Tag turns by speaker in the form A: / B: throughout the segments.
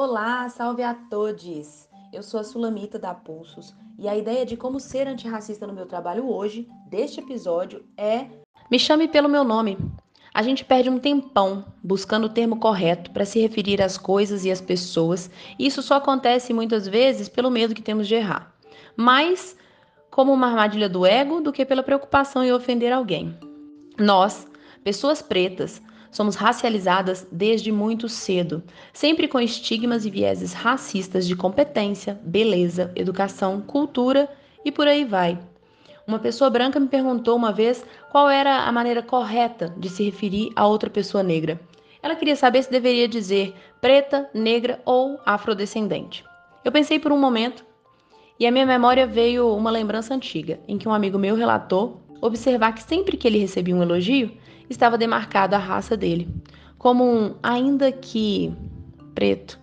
A: Olá, salve a todos! Eu sou a Sulamita da Pulsos e a ideia de como ser antirracista no meu trabalho hoje, deste episódio, é Me chame pelo meu nome. A gente perde um tempão buscando o termo correto para se referir às coisas e às pessoas, e isso só acontece muitas vezes pelo medo que temos de errar. Mais como uma armadilha do ego do que pela preocupação em ofender alguém. Nós, pessoas pretas, somos racializadas desde muito cedo, sempre com estigmas e vieses racistas de competência, beleza, educação, cultura e por aí vai. Uma pessoa branca me perguntou uma vez qual era a maneira correta de se referir a outra pessoa negra. Ela queria saber se deveria dizer preta, negra ou afrodescendente. Eu pensei por um momento e à minha memória veio uma lembrança antiga, em que um amigo meu relatou observar que sempre que ele recebia um elogio, estava demarcada a raça dele, como um ainda que preto.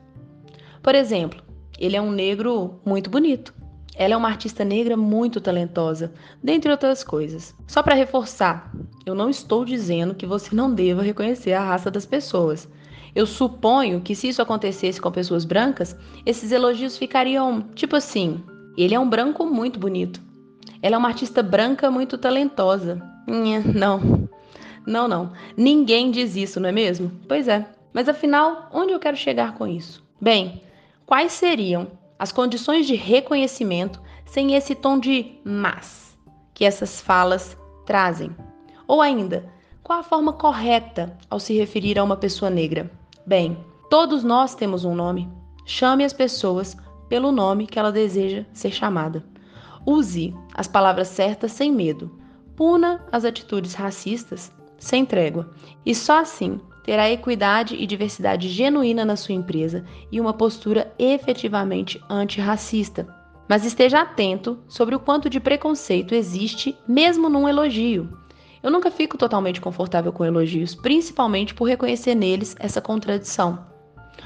A: Por exemplo, ele é um negro muito bonito. Ela é uma artista negra muito talentosa, dentre outras coisas. Só para reforçar, eu não estou dizendo que você não deva reconhecer a raça das pessoas. Eu suponho que se isso acontecesse com pessoas brancas, esses elogios ficariam tipo assim: ele é um branco muito bonito. Ela é uma artista branca muito talentosa. Não, não, não. Ninguém diz isso, não é mesmo? Pois é. Mas afinal, onde eu quero chegar com isso? Bem, quais seriam as condições de reconhecimento sem esse tom de mas que essas falas trazem? Ou ainda, qual a forma correta ao se referir a uma pessoa negra? Bem, todos nós temos um nome. Chame as pessoas pelo nome que ela deseja ser chamada. Use as palavras certas sem medo. Puna as atitudes racistas sem trégua. E só assim terá equidade e diversidade genuína na sua empresa e uma postura efetivamente antirracista. Mas esteja atento sobre o quanto de preconceito existe mesmo num elogio. Eu nunca fico totalmente confortável com elogios, principalmente por reconhecer neles essa contradição.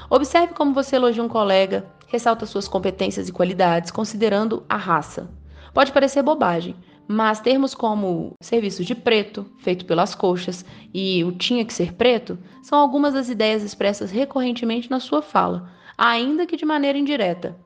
A: Observe como você elogia um colega, ressalta suas competências e qualidades, considerando a raça. Pode parecer bobagem, mas termos como serviço de preto, feito pelas coxas, e o tinha que ser preto, são algumas das ideias expressas recorrentemente na sua fala, ainda que de maneira indireta,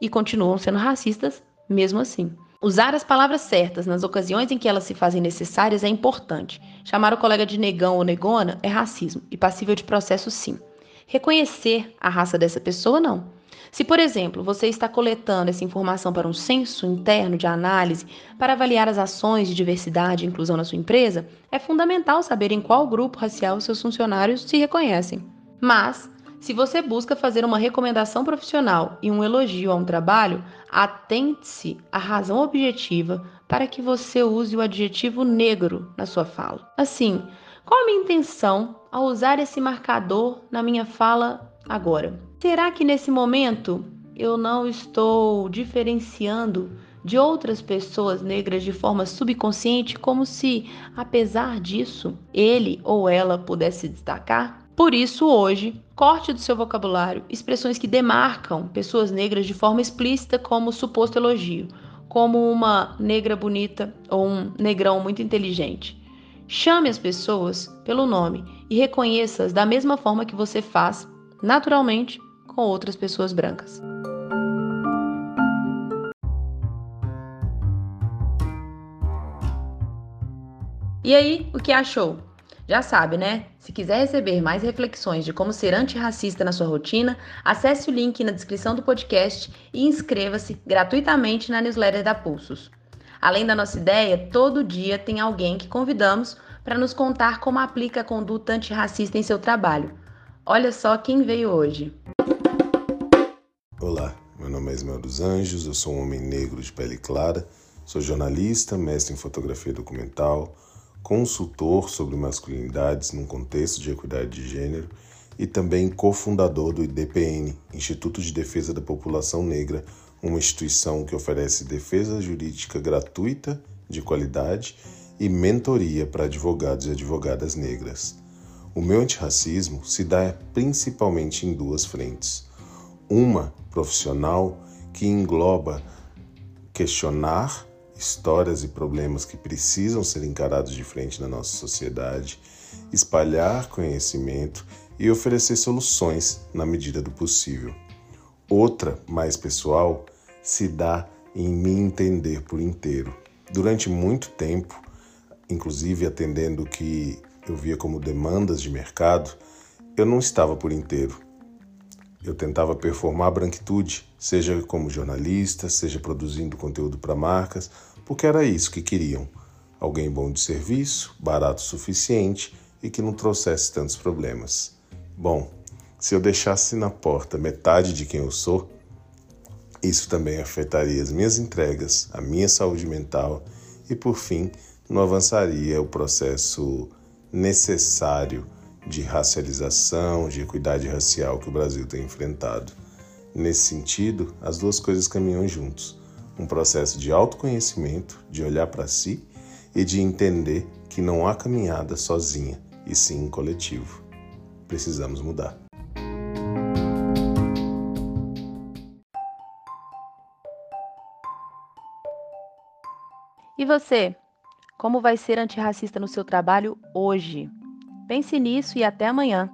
A: e continuam sendo racistas mesmo assim. Usar as palavras certas nas ocasiões em que elas se fazem necessárias é importante. Chamar o colega de negão ou negona é racismo e passível de processo sim. Reconhecer a raça dessa pessoa, não. Se, por exemplo, você está coletando essa informação para um censo interno de análise para avaliar as ações de diversidade e inclusão na sua empresa, é fundamental saber em qual grupo racial seus funcionários se reconhecem. Mas, se você busca fazer uma recomendação profissional e um elogio a um trabalho, atente-se à razão objetiva para que você use o adjetivo negro na sua fala. Assim, qual a minha intenção ao usar esse marcador na minha fala agora? Será que nesse momento eu não estou diferenciando de outras pessoas negras de forma subconsciente, como se, apesar disso, ele ou ela pudesse destacar? Por isso, hoje, corte do seu vocabulário expressões que demarcam pessoas negras de forma explícita como suposto elogio, como uma negra bonita ou um negrão muito inteligente. Chame as pessoas pelo nome e reconheça-as da mesma forma que você faz, naturalmente, com outras pessoas brancas. E aí, o que achou? Já sabe, né? Se quiser receber mais reflexões de como ser antirracista na sua rotina, acesse o link na descrição do podcast e inscreva-se gratuitamente na newsletter da Pulsos. Além da nossa ideia, todo dia tem alguém que convidamos para nos contar como aplica a conduta antirracista em seu trabalho. Olha só quem veio hoje.
B: Olá, meu nome é Ismael dos Anjos, eu sou um homem negro de pele clara, sou jornalista, mestre em fotografia documental, consultor sobre masculinidades num contexto de equidade de gênero e também cofundador do IDPN, Instituto de Defesa da População Negra, uma instituição que oferece defesa jurídica gratuita, de qualidade e mentoria para advogados e advogadas negras. O meu antirracismo se dá principalmente em duas frentes. Uma profissional que engloba questionar histórias e problemas que precisam ser encarados de frente na nossa sociedade, espalhar conhecimento e oferecer soluções na medida do possível. Outra, mais pessoal, se dá em me entender por inteiro. Durante muito tempo, inclusive atendendo o que eu via como demandas de mercado, eu não estava por inteiro. Eu tentava performar branquitude, seja como jornalista, seja produzindo conteúdo para marcas, porque era isso que queriam. Alguém bom de serviço, barato o suficiente e que não trouxesse tantos problemas. Bom, se eu deixasse na porta metade de quem eu sou, isso também afetaria as minhas entregas, a minha saúde mental e, por fim, não avançaria o processo necessário de racialização, de equidade racial que o Brasil tem enfrentado. Nesse sentido, as duas coisas caminham juntos. Um processo de autoconhecimento, de olhar para si e de entender que não há caminhada sozinha, e sim em coletivo. Precisamos mudar.
A: E você? Como vai ser antirracista no seu trabalho hoje? Pense nisso e até amanhã.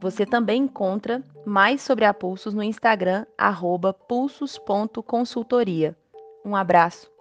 A: Você também encontra mais sobre a Pulsos no Instagram, pulsos.consultoria. Um abraço.